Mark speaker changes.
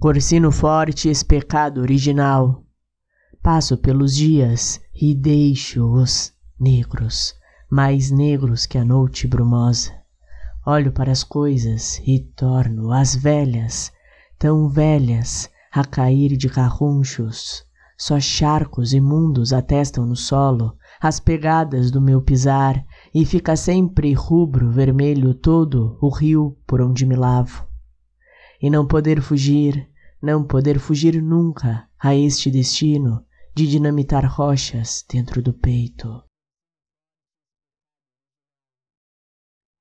Speaker 1: Corsino forte pecado original. Passo pelos dias e deixo-os negros, mais negros que a noite brumosa. Olho para as coisas e torno-as velhas, tão velhas, a cair de carrunchos. Só charcos imundos atestam no solo as pegadas do meu pisar e fica sempre rubro vermelho todo o rio por onde me lavo e não poder fugir, não poder fugir nunca a este destino de dinamitar rochas dentro do peito.